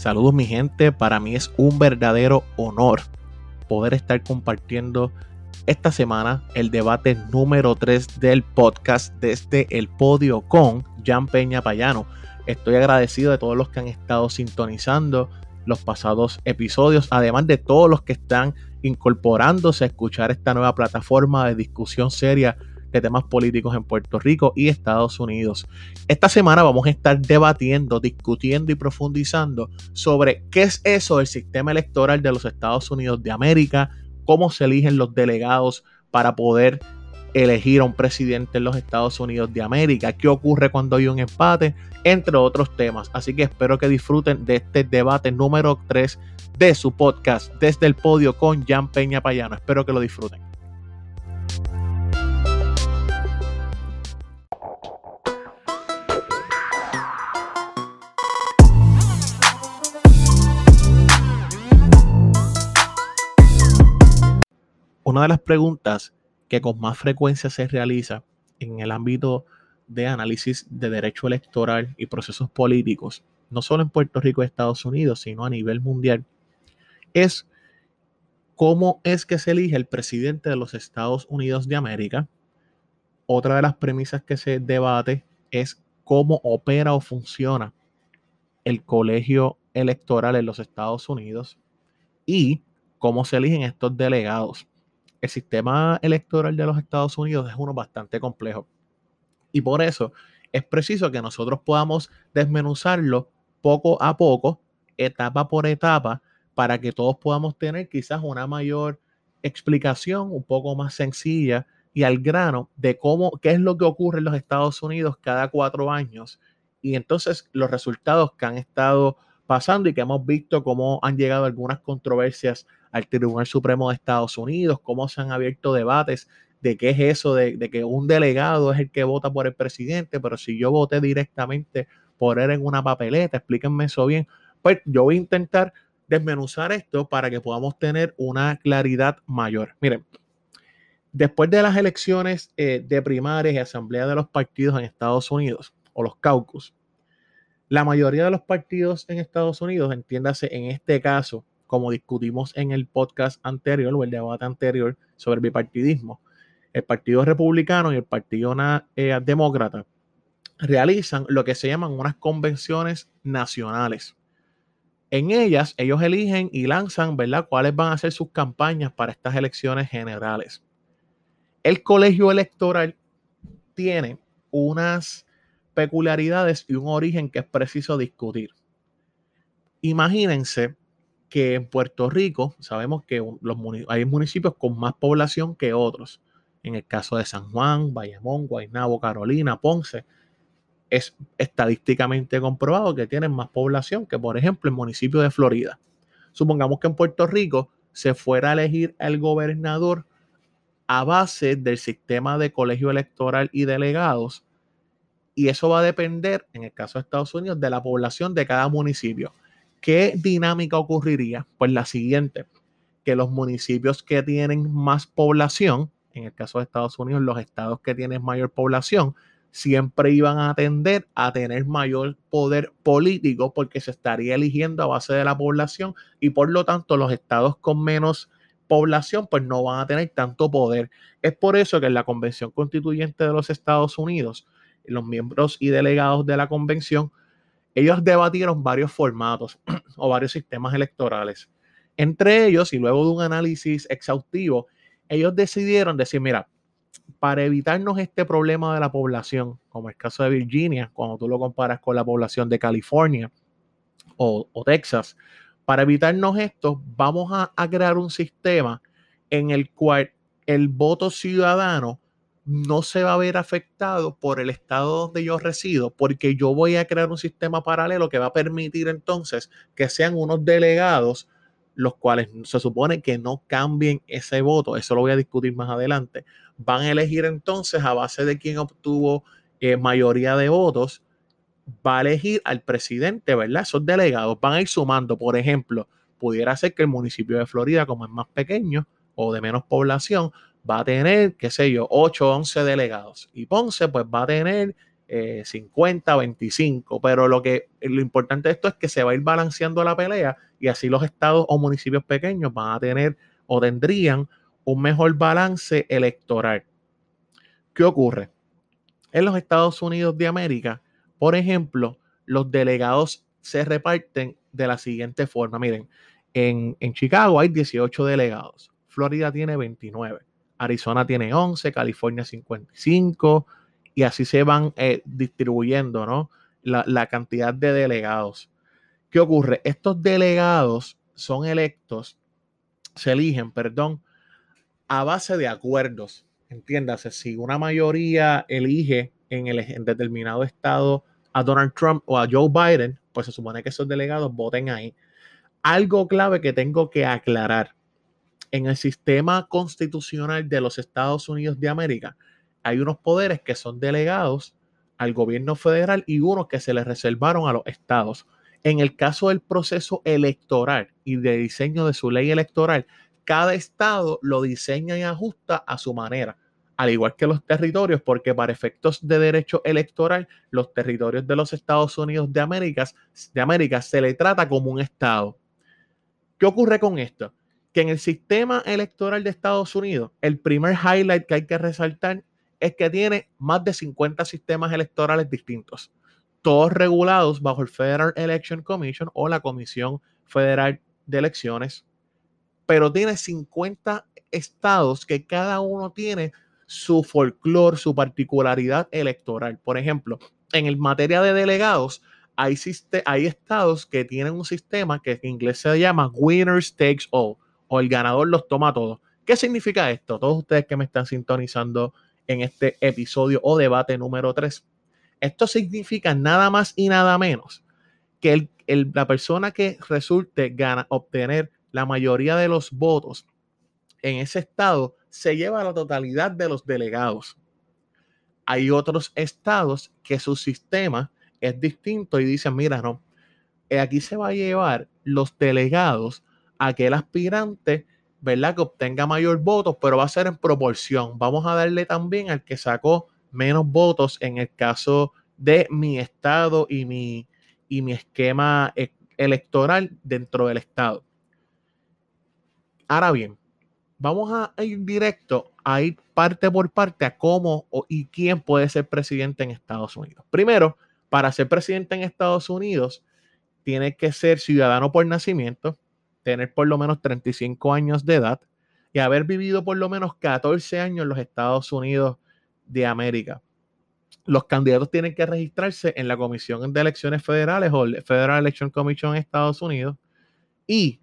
Saludos mi gente, para mí es un verdadero honor poder estar compartiendo esta semana el debate número 3 del podcast desde el podio con Jan Peña Payano. Estoy agradecido de todos los que han estado sintonizando los pasados episodios, además de todos los que están incorporándose a escuchar esta nueva plataforma de discusión seria de temas políticos en Puerto Rico y Estados Unidos. Esta semana vamos a estar debatiendo, discutiendo y profundizando sobre qué es eso del sistema electoral de los Estados Unidos de América, cómo se eligen los delegados para poder elegir a un presidente en los Estados Unidos de América, qué ocurre cuando hay un empate, entre otros temas. Así que espero que disfruten de este debate número 3 de su podcast desde el podio con Jan Peña Payano. Espero que lo disfruten. Una de las preguntas que con más frecuencia se realiza en el ámbito de análisis de derecho electoral y procesos políticos, no solo en Puerto Rico y Estados Unidos, sino a nivel mundial, es cómo es que se elige el presidente de los Estados Unidos de América. Otra de las premisas que se debate es cómo opera o funciona el colegio electoral en los Estados Unidos y cómo se eligen estos delegados el sistema electoral de los Estados Unidos es uno bastante complejo. Y por eso es preciso que nosotros podamos desmenuzarlo poco a poco, etapa por etapa, para que todos podamos tener quizás una mayor explicación un poco más sencilla y al grano de cómo, qué es lo que ocurre en los Estados Unidos cada cuatro años y entonces los resultados que han estado pasando y que hemos visto cómo han llegado algunas controversias al Tribunal Supremo de Estados Unidos, cómo se han abierto debates de qué es eso de, que un delegado es el que vota por el presidente, pero si yo voté directamente por él en una papeleta, explíquenme eso bien. Pues yo voy a intentar desmenuzar esto para que podamos tener una claridad mayor. Miren, después de las elecciones eh, de primarias y asamblea de los partidos en Estados Unidos, o los caucus, la mayoría de los partidos en Estados Unidos, entiéndase en este caso, como discutimos en el podcast anterior o el debate anterior sobre el bipartidismo, el Partido Republicano y el Partido eh, Demócrata realizan lo que se llaman unas convenciones nacionales. En ellas, ellos eligen y lanzan, ¿verdad?, cuáles van a ser sus campañas para estas elecciones generales. El colegio electoral tiene unas peculiaridades y un origen que es preciso discutir. Imagínense que en Puerto Rico sabemos que los hay municipios con más población que otros. En el caso de San Juan, Bayamón, Guaynabo, Carolina, Ponce, es estadísticamente comprobado que tienen más población que, por ejemplo, el municipio de Florida. Supongamos que en Puerto Rico se fuera a elegir el gobernador a base del sistema de colegio electoral y delegados y eso va a depender, en el caso de Estados Unidos, de la población de cada municipio. ¿Qué dinámica ocurriría? Pues la siguiente, que los municipios que tienen más población, en el caso de Estados Unidos, los estados que tienen mayor población, siempre iban a tender a tener mayor poder político porque se estaría eligiendo a base de la población y por lo tanto los estados con menos población pues no van a tener tanto poder. Es por eso que en la Convención Constituyente de los Estados Unidos los miembros y delegados de la convención, ellos debatieron varios formatos o varios sistemas electorales. Entre ellos, y luego de un análisis exhaustivo, ellos decidieron decir, mira, para evitarnos este problema de la población, como el caso de Virginia, cuando tú lo comparas con la población de California o, Texas, para evitarnos esto, vamos a, a crear un sistema en el cual el voto ciudadano no se va a ver afectado por el estado donde yo resido, porque yo voy a crear un sistema paralelo que va a permitir entonces que sean unos delegados los cuales se supone que no cambien ese voto, eso lo voy a discutir más adelante, van a elegir entonces a base de quien obtuvo eh, mayoría de votos, va a elegir al presidente, ¿verdad? Esos delegados van a ir sumando, por ejemplo, pudiera ser que el municipio de Florida, como es más pequeño o de menos población, va a tener, qué sé yo, 8 o 11 delegados. Y Ponce, pues va a tener 50, 25, pero lo que lo importante de esto es que se va a ir balanceando la pelea y así los estados o municipios pequeños van a tener o tendrían un mejor balance electoral. ¿Qué ocurre? En los Estados Unidos de América, por ejemplo, los delegados se reparten de la siguiente forma. Miren, en, en Chicago hay 18 delegados, Florida tiene 29, Arizona tiene 11, California 55, y así se van eh, distribuyendo ¿no? la, cantidad de delegados. ¿Qué ocurre? Estos delegados son electos, se eligen, perdón, a base de acuerdos. Entiéndase, si una mayoría elige en el en determinado estado a Donald Trump o a Joe Biden, pues se supone que esos delegados voten ahí. Algo clave que tengo que aclarar. En el sistema constitucional de los Estados Unidos de América, hay unos poderes que son delegados al gobierno federal y unos que se les reservaron a los estados. En el caso del proceso electoral y de diseño de su ley electoral, cada estado lo diseña y ajusta a su manera, al igual que los territorios, porque para efectos de derecho electoral, los territorios de los Estados Unidos de América, de América se le trata como un estado. ¿Qué ocurre con esto? Que en el sistema electoral de Estados Unidos, el primer highlight que hay que resaltar es que tiene más de 50 sistemas electorales distintos, todos regulados bajo el Federal Election Commission o la Comisión Federal de Elecciones, pero tiene 50 estados que cada uno tiene su folclore, su particularidad electoral. Por ejemplo, en el materia de delegados, hay, hay estados que tienen un sistema que en inglés se llama Winners Takes All, o el ganador los toma todos. ¿Qué significa esto? Todos ustedes que me están sintonizando en este episodio o debate número 3. Esto significa nada más y nada menos que la persona que resulte gana obtener la mayoría de los votos en ese estado se lleva la totalidad de los delegados. Hay otros estados que su sistema es distinto y dicen, mira, no, aquí se va a llevar los delegados aquel aspirante ¿verdad? Que obtenga mayor votos, pero va a ser en proporción. Vamos a darle también al que sacó menos votos en el caso de mi estado y mi, y mi esquema e, electoral dentro del estado. Ahora bien, vamos a ir directo a ir parte por parte a cómo y quién puede ser presidente en Estados Unidos. Primero, para ser presidente en Estados Unidos, tiene que ser ciudadano por nacimiento, tener por lo menos 35 años de edad y haber vivido por lo menos 14 años en los Estados Unidos de América. Los candidatos tienen que registrarse en la Comisión de Elecciones Federales o Federal Election Commission en Estados Unidos y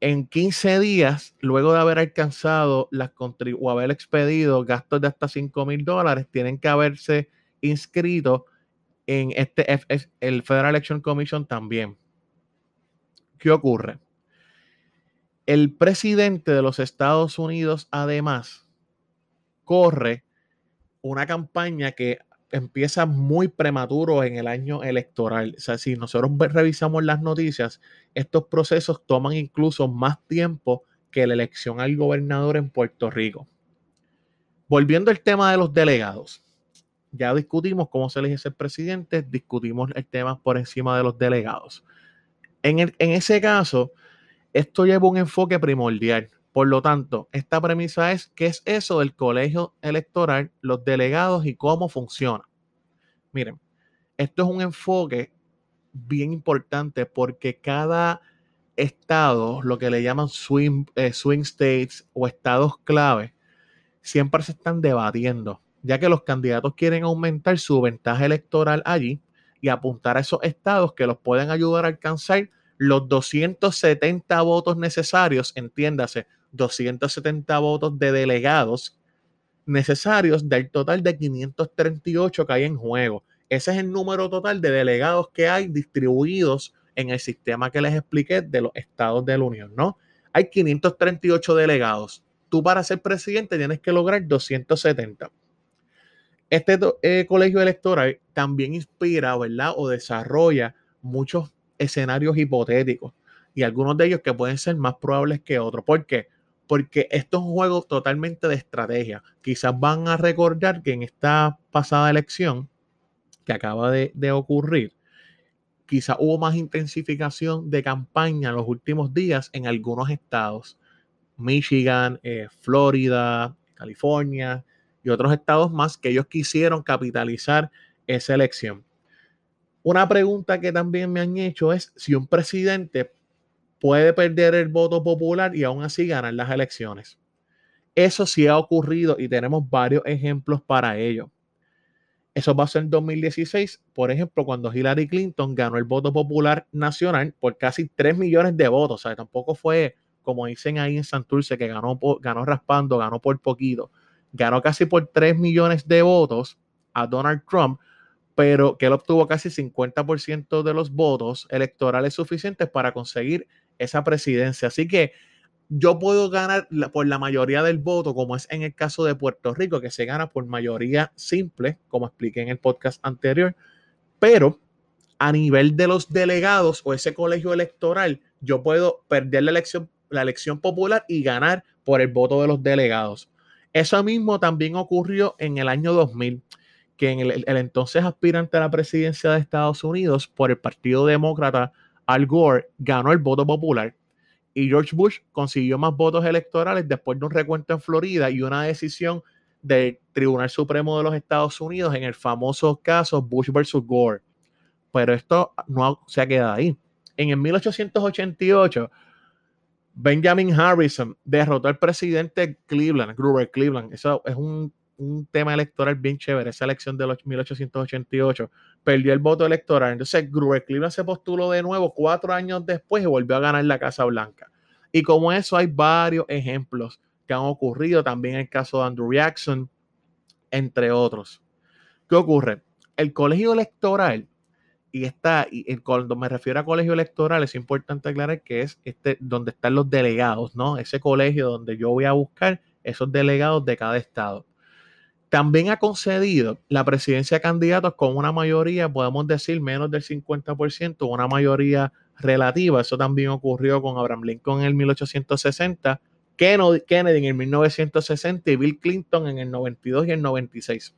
en 15 días, luego de haber alcanzado las o haber expedido gastos de hasta 5 mil dólares, tienen que haberse inscrito en este el Federal Election Commission también. ¿Qué ocurre? El presidente de los Estados Unidos, además, corre una campaña que empieza muy prematuro en el año electoral. O sea, si nosotros revisamos las noticias, estos procesos toman incluso más tiempo que la elección al gobernador en Puerto Rico. Volviendo al tema de los delegados, ya discutimos cómo se elige ser presidente, discutimos el tema por encima de los delegados. En, en ese caso, esto lleva un enfoque primordial. Por lo tanto, esta premisa es qué es eso del colegio electoral, los delegados y cómo funciona. Miren, esto es un enfoque bien importante porque cada estado, lo que le llaman swing, eh, swing states o estados clave, siempre se están debatiendo, ya que los candidatos quieren aumentar su ventaja electoral allí y apuntar a esos estados que los pueden ayudar a alcanzar los 270 votos necesarios, entiéndase, 270 votos de delegados necesarios del total de 538 que hay en juego. Ese es el número total de delegados que hay distribuidos en el sistema que les expliqué de los estados de la Unión, ¿no? Hay 538 delegados. Tú para ser presidente tienes que lograr 270. Este eh, colegio electoral también inspira, ¿verdad? O desarrolla muchos escenarios hipotéticos y algunos de ellos que pueden ser más probables que otros. ¿Por qué? Porque esto es un juego totalmente de estrategia. Quizás van a recordar que en esta pasada elección que acaba de, ocurrir, quizá hubo más intensificación de campaña en los últimos días en algunos estados. Michigan, eh, Florida, California y otros estados más que ellos quisieron capitalizar esa elección. Una pregunta que también me han hecho es si un presidente puede perder el voto popular y aún así ganar las elecciones. Eso sí ha ocurrido y tenemos varios ejemplos para ello. Eso pasó en 2016, por ejemplo, cuando Hillary Clinton ganó el voto popular nacional por casi 3 millones de votos. O sea, tampoco fue, como dicen ahí en Santurce, que ganó, ganó raspando, ganó por poquito. Ganó casi por 3 millones de votos a Donald Trump, pero que él obtuvo casi 50% de los votos electorales suficientes para conseguir esa presidencia. Así que yo puedo ganar por la mayoría del voto, como es en el caso de Puerto Rico, que se gana por mayoría simple, como expliqué en el podcast anterior, pero a nivel de los delegados o ese colegio electoral, yo puedo perder la elección, la elección popular y ganar por el voto de los delegados. Eso mismo también ocurrió en el año 2000, que en el, entonces aspirante a la presidencia de Estados Unidos por el Partido Demócrata, Al Gore, ganó el voto popular y George Bush consiguió más votos electorales después de un recuento en Florida y una decisión del Tribunal Supremo de los Estados Unidos en el famoso caso Bush versus Gore. Pero esto no se ha quedado ahí. En el 1888, Benjamin Harrison derrotó al presidente Cleveland, Grover Cleveland. Eso es un, un tema electoral bien chévere, esa elección de los 1888 perdió el voto electoral. Entonces, Grover Cleveland se postuló de nuevo cuatro años después y volvió a ganar la Casa Blanca. Y como eso, hay varios ejemplos que han ocurrido. También el caso de Andrew Jackson, entre otros. ¿Qué ocurre? El colegio electoral, y está, y cuando me refiero a colegio electoral, es importante aclarar que es este donde están los delegados, ¿no? Ese colegio donde yo voy a buscar esos delegados de cada estado. También ha concedido la presidencia de candidatos con una mayoría, podemos decir, menos del 50%, una mayoría relativa. Eso también ocurrió con Abraham Lincoln en el 1860, Kennedy en el 1960 y Bill Clinton en el 92 y el 96.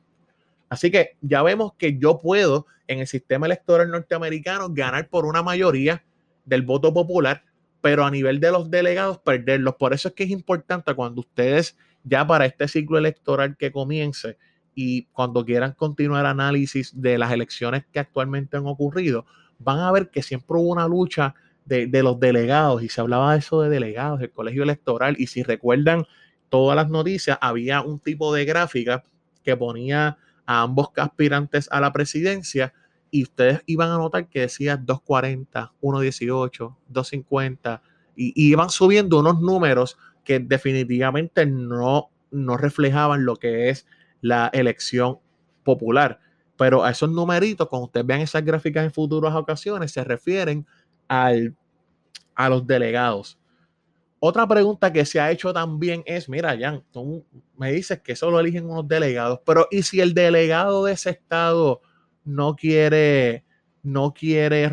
Así que ya vemos que yo puedo en el sistema electoral norteamericano ganar por una mayoría del voto popular, pero a nivel de los delegados perderlos. Por eso es que es importante cuando ustedes ya para este ciclo electoral que comience y cuando quieran continuar análisis de las elecciones que actualmente han ocurrido, van a ver que siempre hubo una lucha de, los delegados y se hablaba de eso de delegados, del colegio electoral. Y si recuerdan todas las noticias, había un tipo de gráfica que ponía a ambos aspirantes a la presidencia y ustedes iban a notar que decía 240, 118, 250 y, y iban subiendo unos números que definitivamente no, no reflejaban lo que es la elección popular. Pero a esos numeritos, cuando ustedes vean esas gráficas en futuras ocasiones, se refieren al, a los delegados. Otra pregunta que se ha hecho también es, mira, Jan, tú me dices que solo eligen unos delegados, pero ¿y si el delegado de ese estado no quiere, no quiere,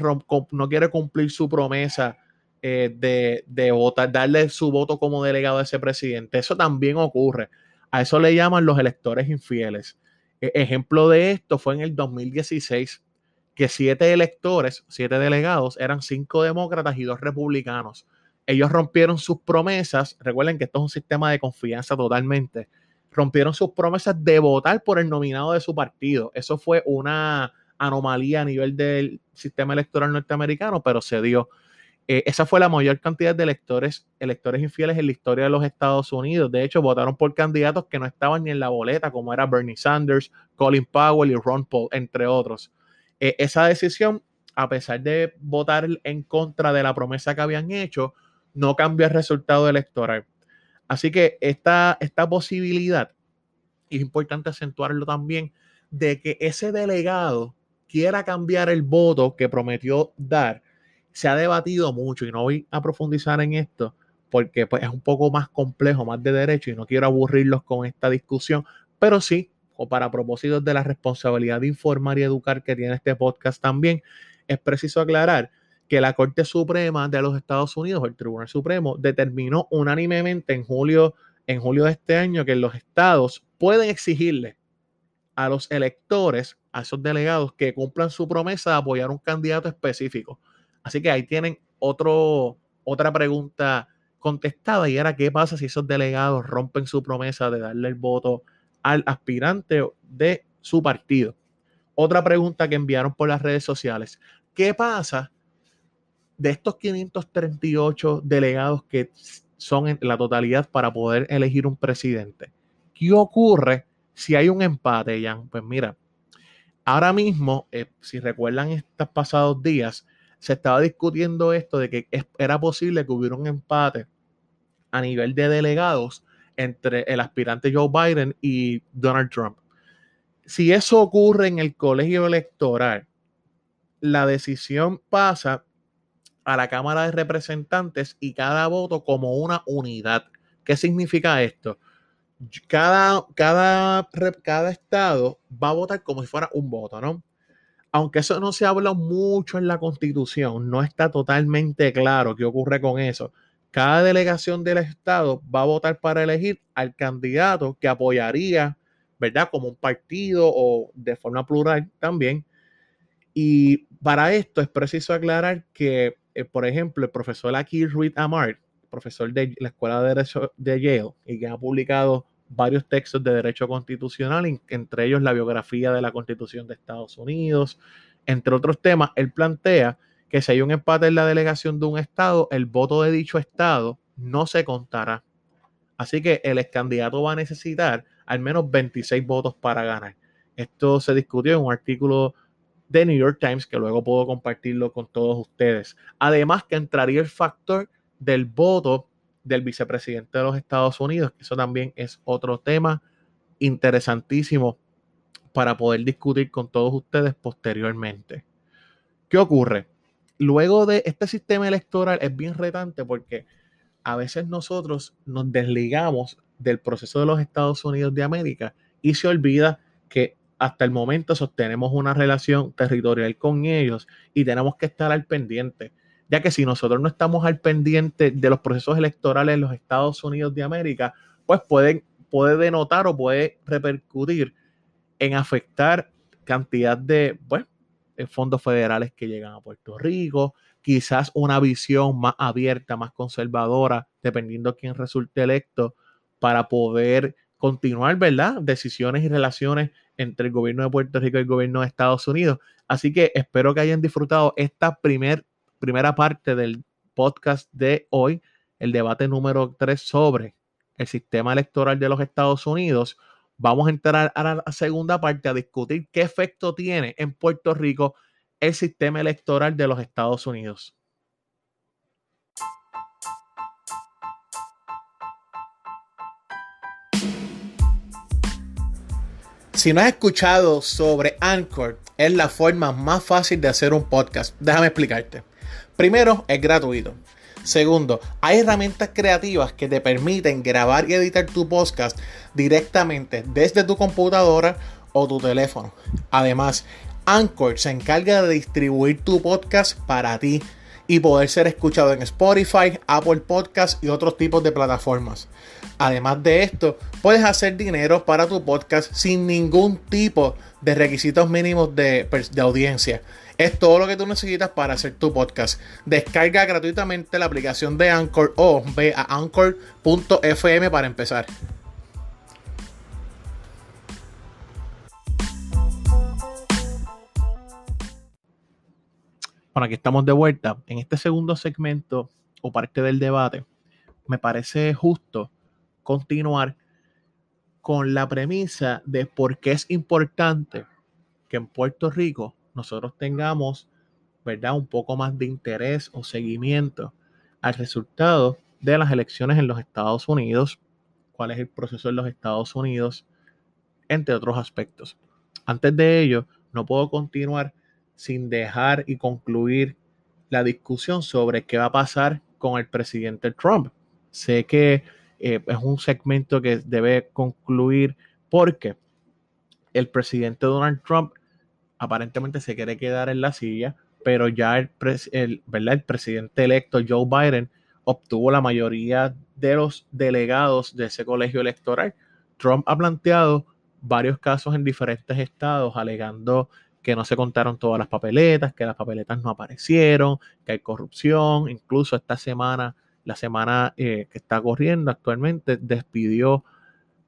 no quiere cumplir su promesa eh, de, votar, darle su voto como delegado a ese presidente. Eso también ocurre. A eso le llaman los electores infieles. E, ejemplo de esto fue en el 2016, que siete electores, siete delegados, eran cinco demócratas y dos republicanos. Ellos rompieron sus promesas. Recuerden que esto es un sistema de confianza totalmente. Rompieron sus promesas de votar por el nominado de su partido. Eso fue una anomalía a nivel del sistema electoral norteamericano, pero se dio. Eh, esa fue la mayor cantidad de electores, electores infieles en la historia de los Estados Unidos. De hecho, votaron por candidatos que no estaban ni en la boleta, como era Bernie Sanders, Colin Powell y Ron Paul, entre otros. Eh, esa decisión, a pesar de votar en contra de la promesa que habían hecho, no cambió el resultado electoral. Así que esta, esta posibilidad, y es importante acentuarlo también, de que ese delegado quiera cambiar el voto que prometió dar se ha debatido mucho y no voy a profundizar en esto porque pues, es un poco más complejo, más de derecho y no quiero aburrirlos con esta discusión, pero sí, o para propósitos de la responsabilidad de informar y educar que tiene este podcast también, es preciso aclarar que la Corte Suprema de los Estados Unidos, el Tribunal Supremo, determinó unánimemente en julio, en julio de este año que los estados pueden exigirle a los electores, a esos delegados que cumplan su promesa de apoyar un candidato específico. Así que ahí tienen otro, otra pregunta contestada y era qué pasa si esos delegados rompen su promesa de darle el voto al aspirante de su partido. Otra pregunta que enviaron por las redes sociales. ¿Qué pasa de estos 538 delegados que son en la totalidad para poder elegir un presidente? ¿Qué ocurre si hay un empate, Jan? Pues mira, ahora mismo, eh, si recuerdan estos pasados días, se estaba discutiendo esto de que era posible que hubiera un empate a nivel de delegados entre el aspirante Joe Biden y Donald Trump. Si eso ocurre en el colegio electoral, la decisión pasa a la Cámara de Representantes y cada voto como una unidad. ¿Qué significa esto? Cada, cada, cada estado va a votar como si fuera un voto, ¿no? Aunque eso no se habla mucho en la constitución, no está totalmente claro qué ocurre con eso. Cada delegación del estado va a votar para elegir al candidato que apoyaría, ¿verdad? Como un partido o de forma plural también. Y para esto es preciso aclarar que, eh, por ejemplo, el profesor Aki Ruiz Amart, profesor de la Escuela de Derecho de Yale, y que ha publicado varios textos de derecho constitucional, entre ellos la biografía de la Constitución de Estados Unidos, entre otros temas, él plantea que si hay un empate en la delegación de un estado, el voto de dicho estado no se contará. Así que el ex candidato va a necesitar al menos 26 votos para ganar. Esto se discutió en un artículo de New York Times que luego puedo compartirlo con todos ustedes. Además que entraría el factor del voto del vicepresidente de los Estados Unidos, eso también es otro tema interesantísimo para poder discutir con todos ustedes posteriormente. ¿Qué ocurre? Luego de este sistema electoral es bien retante porque a veces nosotros nos desligamos del proceso de los Estados Unidos de América y se olvida que hasta el momento sostenemos una relación territorial con ellos y tenemos que estar al pendiente ya que si nosotros no estamos al pendiente de los procesos electorales en los Estados Unidos de América, pues puede, puede denotar o puede repercutir en afectar cantidad de pues, fondos federales que llegan a Puerto Rico, quizás una visión más abierta, más conservadora, dependiendo de quién resulte electo, para poder continuar, ¿verdad? Decisiones y relaciones entre el gobierno de Puerto Rico y el gobierno de Estados Unidos. Así que espero que hayan disfrutado esta primer primera parte del podcast de hoy, el debate número 3 sobre el sistema electoral de los Estados Unidos. Vamos a entrar a la segunda parte a discutir qué efecto tiene en Puerto Rico el sistema electoral de los Estados Unidos. Si no has escuchado sobre Anchor, es la forma más fácil de hacer un podcast. Déjame explicarte. Primero, es gratuito. Segundo, hay herramientas creativas que te permiten grabar y editar tu podcast directamente desde tu computadora o tu teléfono. Además, Anchor se encarga de distribuir tu podcast para ti y poder ser escuchado en Spotify, Apple Podcasts y otros tipos de plataformas. Además de esto, puedes hacer dinero para tu podcast sin ningún tipo de requisitos mínimos de, de audiencia. Es todo lo que tú necesitas para hacer tu podcast. Descarga gratuitamente la aplicación de Anchor o ve a anchor.fm para empezar. Bueno, aquí estamos de vuelta. En este segundo segmento o parte del debate, me parece justo continuar con la premisa de por qué es importante que en Puerto Rico nosotros tengamos, ¿verdad? Un poco más de interés o seguimiento al resultado de las elecciones en los Estados Unidos, cuál es el proceso en los Estados Unidos, entre otros aspectos. Antes de ello, no puedo continuar sin dejar y concluir la discusión sobre qué va a pasar con el presidente Trump. Sé que eh, es un segmento que debe concluir porque el presidente Donald Trump aparentemente se quiere quedar en la silla, pero ya el, ¿verdad? el presidente electo Joe Biden obtuvo la mayoría de los delegados de ese colegio electoral. Trump ha planteado varios casos en diferentes estados alegando que no se contaron todas las papeletas, que las papeletas no aparecieron, que hay corrupción. Incluso esta semana, la semana eh, que está corriendo actualmente, despidió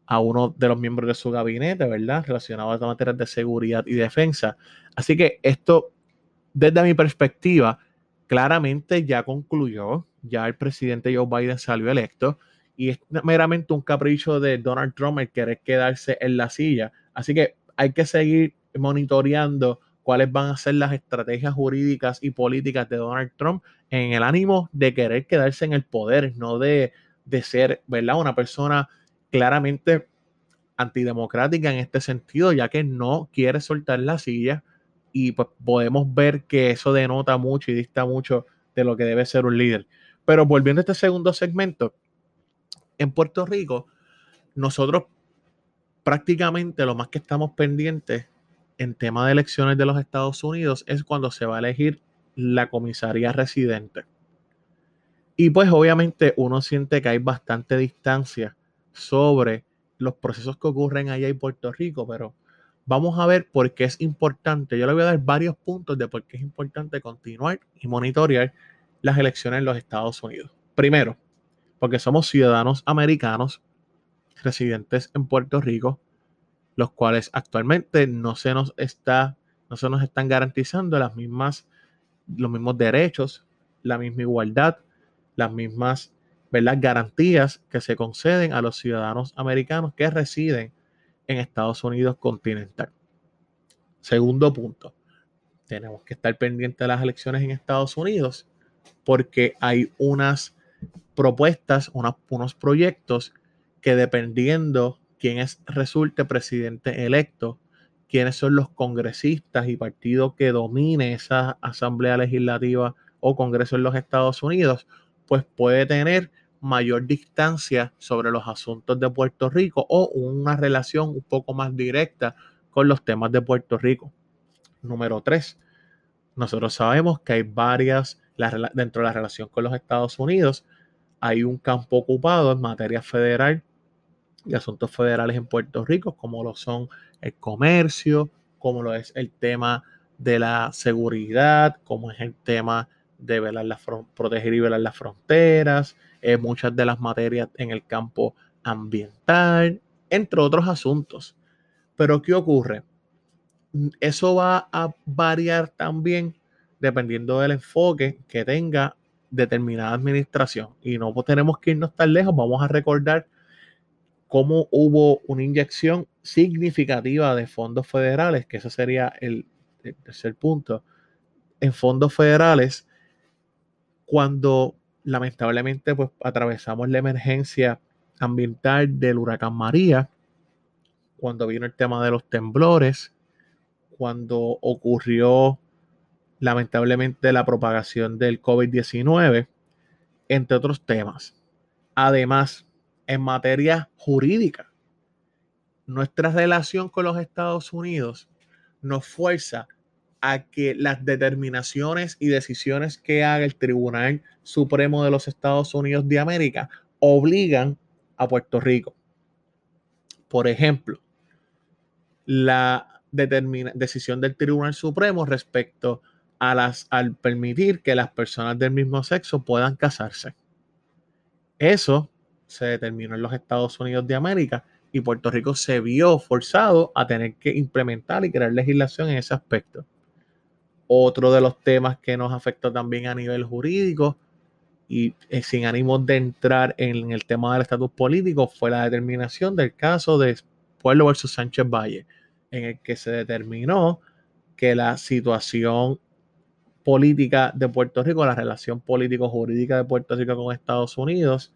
a uno de los miembros de su gabinete, ¿verdad? Relacionado a materias de seguridad y defensa. Así que esto, desde mi perspectiva, claramente ya concluyó, ya el presidente Joe Biden salió electo y es meramente un capricho de Donald Trump el querer quedarse en la silla. Así que hay que seguir monitoreando cuáles van a ser las estrategias jurídicas y políticas de Donald Trump en el ánimo de querer quedarse en el poder, no de, de ser, ¿verdad? Una persona claramente antidemocrática en este sentido, ya que no quiere soltar la silla y pues podemos ver que eso denota mucho y dista mucho de lo que debe ser un líder. Pero volviendo a este segundo segmento, en Puerto Rico, nosotros prácticamente lo más que estamos pendientes en tema de elecciones de los Estados Unidos es cuando se va a elegir la comisaría residente. Y pues obviamente uno siente que hay bastante distancia sobre los procesos que ocurren allá en Puerto Rico, pero vamos a ver por qué es importante. Yo le voy a dar varios puntos de por qué es importante continuar y monitorear las elecciones en los Estados Unidos. Primero, porque somos ciudadanos americanos residentes en Puerto Rico los cuales actualmente no se nos está, no se nos están garantizando las mismas, los mismos derechos, la misma igualdad, las mismas ¿verdad? garantías que se conceden a los ciudadanos americanos que residen en Estados Unidos continental. Segundo punto, tenemos que estar pendientes de las elecciones en Estados Unidos porque hay unas propuestas, unos proyectos que dependiendo quién es, resulte presidente electo, quiénes son los congresistas y partidos que domine esa asamblea legislativa o congreso en los Estados Unidos, pues puede tener mayor distancia sobre los asuntos de Puerto Rico o una relación un poco más directa con los temas de Puerto Rico. Número tres, nosotros sabemos que hay varias, dentro de la relación con los Estados Unidos, hay un campo ocupado en materia federal y asuntos federales en Puerto Rico, como lo son el comercio, como lo es el tema de la seguridad, como es el tema de velar proteger y velar las fronteras, eh, muchas de las materias en el campo ambiental, entre otros asuntos. Pero ¿qué ocurre? Eso va a variar también dependiendo del enfoque que tenga determinada administración. Y no tenemos que irnos tan lejos. Vamos a recordar cómo hubo una inyección significativa de fondos federales, que ese sería el, tercer punto, en fondos federales, cuando lamentablemente pues atravesamos la emergencia ambiental del huracán María, cuando vino el tema de los temblores, cuando ocurrió lamentablemente la propagación del COVID-19, entre otros temas. Además, en materia jurídica. Nuestra relación con los Estados Unidos nos fuerza a que las determinaciones y decisiones que haga el Tribunal Supremo de los Estados Unidos de América obligan a Puerto Rico. Por ejemplo, la decisión del Tribunal Supremo respecto a las al permitir que las personas del mismo sexo puedan casarse. Eso se determinó en los Estados Unidos de América y Puerto Rico se vio forzado a tener que implementar y crear legislación en ese aspecto. Otro de los temas que nos afectó también a nivel jurídico y eh, sin ánimo de entrar en el tema del estatus político fue la determinación del caso de Pueblo versus Sánchez Valle, en el que se determinó que la situación política de Puerto Rico, la relación político-jurídica de Puerto Rico con Estados Unidos,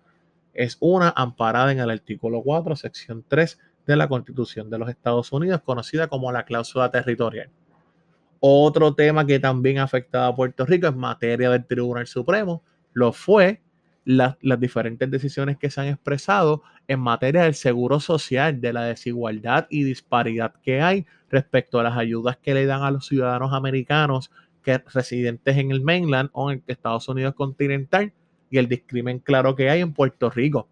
es una amparada en el artículo 4, sección 3 de la Constitución de los Estados Unidos, conocida como la cláusula territorial. Otro tema que también ha afectado a Puerto Rico en materia del Tribunal Supremo lo fue las diferentes decisiones que se han expresado en materia del seguro social, de la desigualdad y disparidad que hay respecto a las ayudas que le dan a los ciudadanos americanos que residentes en el mainland o en Estados Unidos continental y el discrimen claro que hay en Puerto Rico.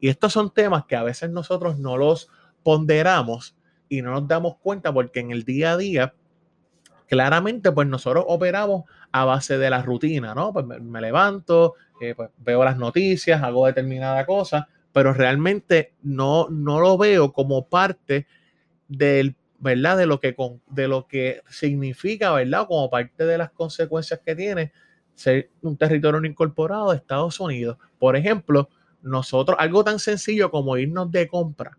Y estos son temas que a veces nosotros no los ponderamos y no nos damos cuenta porque en el día a día, claramente, pues nosotros operamos a base de la rutina, ¿no? Pues me, levanto, eh, pues veo las noticias, hago determinada cosa, pero realmente no, no lo veo como parte del, ¿verdad? De lo que, de lo que significa, ¿verdad? Como parte de las consecuencias que tiene ser un territorio no incorporado de Estados Unidos. Por ejemplo, nosotros, algo tan sencillo como irnos de compra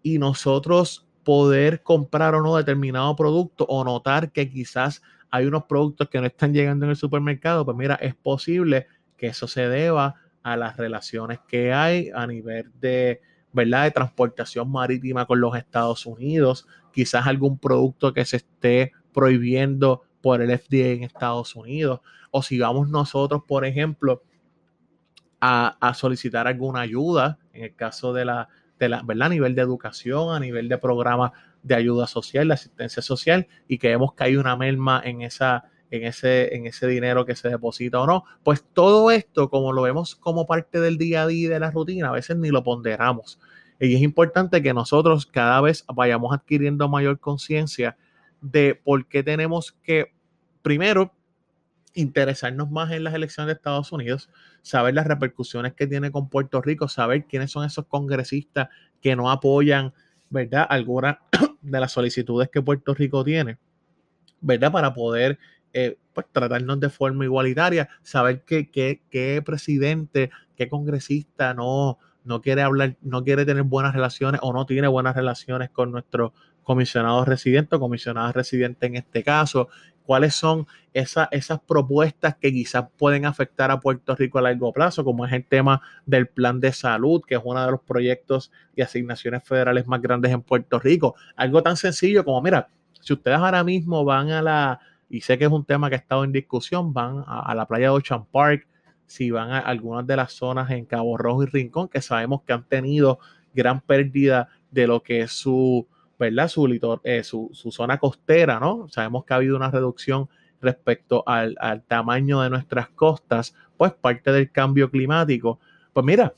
y nosotros poder comprar o no determinado producto o notar que quizás hay unos productos que no están llegando en el supermercado, pues mira, es posible que eso se deba a las relaciones que hay a nivel de, ¿verdad? De transportación marítima con los Estados Unidos, quizás algún producto que se esté prohibiendo por el FDA en Estados Unidos, o si vamos nosotros, por ejemplo, a, a solicitar alguna ayuda, en el caso de la, de la, ¿verdad? A nivel de educación, a nivel de programas de ayuda social, de asistencia social, y que vemos que hay una merma en esa, en ese, en ese dinero que se deposita o no. Pues todo esto, como lo vemos como parte del día a día de la rutina, a veces ni lo ponderamos. Y es importante que nosotros cada vez vayamos adquiriendo mayor conciencia de por qué tenemos que, primero, interesarnos más en las elecciones de Estados Unidos, saber las repercusiones que tiene con Puerto Rico, saber quiénes son esos congresistas que no apoyan, ¿verdad? Algunas de las solicitudes que Puerto Rico tiene, ¿verdad? Para poder eh, pues, tratarnos de forma igualitaria, saber qué que, presidente, qué congresista no, no quiere hablar, no quiere tener buenas relaciones o no tiene buenas relaciones con nuestro comisionado residente o comisionada residente en este caso, cuáles son esas propuestas que quizás pueden afectar a Puerto Rico a largo plazo, como es el tema del plan de salud, que es uno de los proyectos y asignaciones federales más grandes en Puerto Rico. Algo tan sencillo como, mira, si ustedes ahora mismo van a la, y sé que es un tema que ha estado en discusión, van a, la playa de Ocean Park, si van a algunas de las zonas en Cabo Rojo y Rincón, que sabemos que han tenido gran pérdida de lo que es su, ¿verdad? Su, eh, su, zona costera, ¿no? Sabemos que ha habido una reducción respecto al, al, tamaño de nuestras costas, pues parte del cambio climático. Pues mira,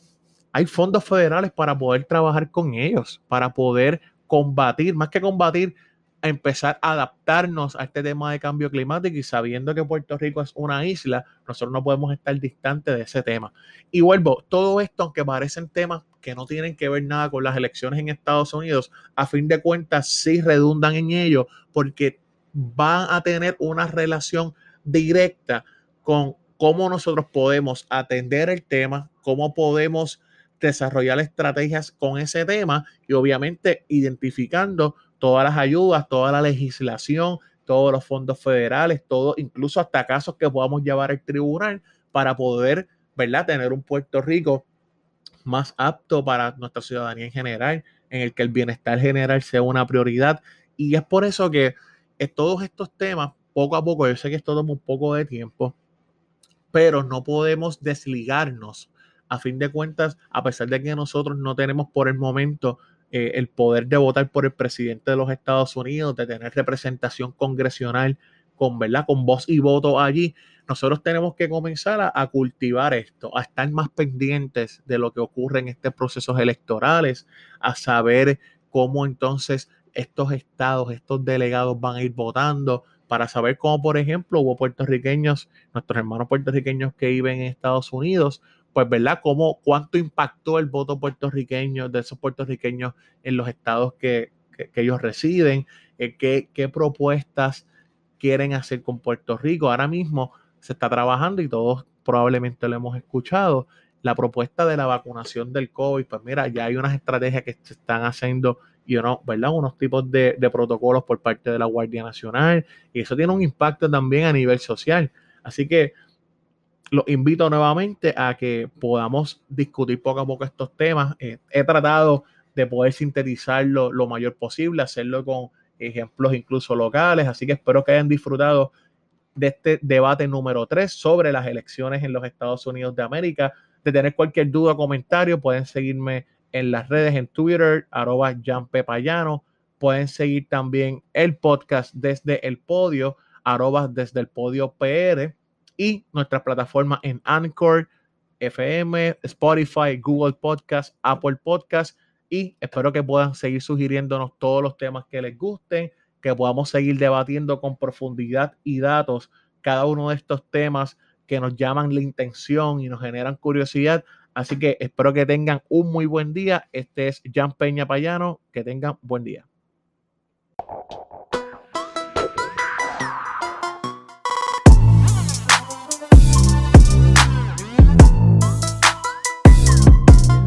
hay fondos federales para poder trabajar con ellos, para poder combatir, más que combatir, empezar a adaptarnos a este tema de cambio climático y sabiendo que Puerto Rico es una isla, nosotros no podemos estar distantes de ese tema. Y vuelvo, todo esto, aunque parecen temas que no tienen que ver nada con las elecciones en Estados Unidos, a fin de cuentas sí redundan en ello porque van a tener una relación directa con cómo nosotros podemos atender el tema, cómo podemos desarrollar estrategias con ese tema y obviamente identificando todas las ayudas, toda la legislación, todos los fondos federales, todo, incluso hasta casos que podamos llevar al tribunal para poder, ¿verdad?, tener un Puerto Rico más apto para nuestra ciudadanía en general, en el que el bienestar general sea una prioridad. Y es por eso que todos estos temas, poco a poco, yo sé que esto toma un poco de tiempo, pero no podemos desligarnos. A fin de cuentas, a pesar de que nosotros no tenemos por el momento eh, el poder de votar por el presidente de los Estados Unidos, de tener representación congresional con, ¿verdad? con voz y voto allí, nosotros tenemos que comenzar a, cultivar esto, a estar más pendientes de lo que ocurre en estos procesos electorales, a saber cómo entonces estos estados, estos delegados van a ir votando, para saber cómo, por ejemplo, hubo puertorriqueños, nuestros hermanos puertorriqueños que viven en Estados Unidos, pues, ¿verdad? ¿Cómo, ¿Cuánto impactó el voto puertorriqueño de esos puertorriqueños en los estados que, ellos residen? Eh, ¿qué, ¿Qué propuestas quieren hacer con Puerto Rico? Ahora mismo se está trabajando y todos probablemente lo hemos escuchado. La propuesta de la vacunación del COVID, pues mira, ya hay unas estrategias que se están haciendo y uno, ¿verdad? Unos tipos de, de, protocolos por parte de la Guardia Nacional y eso tiene un impacto también a nivel social. Así que los invito nuevamente a que podamos discutir poco a poco estos temas. Eh, he tratado de poder sintetizarlo lo mayor posible, hacerlo con ejemplos incluso locales, así que espero que hayan disfrutado de este debate número 3 sobre las elecciones en los Estados Unidos de América. De tener cualquier duda o comentario, pueden seguirme en las redes, en Twitter, arroba. Pueden seguir también el podcast desde el podio, arroba desde el podio PR y nuestras plataformas en Anchor, FM, Spotify, Google Podcast, Apple Podcast y espero que puedan seguir sugiriéndonos todos los temas que les gusten, que podamos seguir debatiendo con profundidad y datos cada uno de estos temas que nos llaman la intención y nos generan curiosidad. Así que espero que tengan un muy buen día. Este es Jan Peña Payano. Que tengan buen día.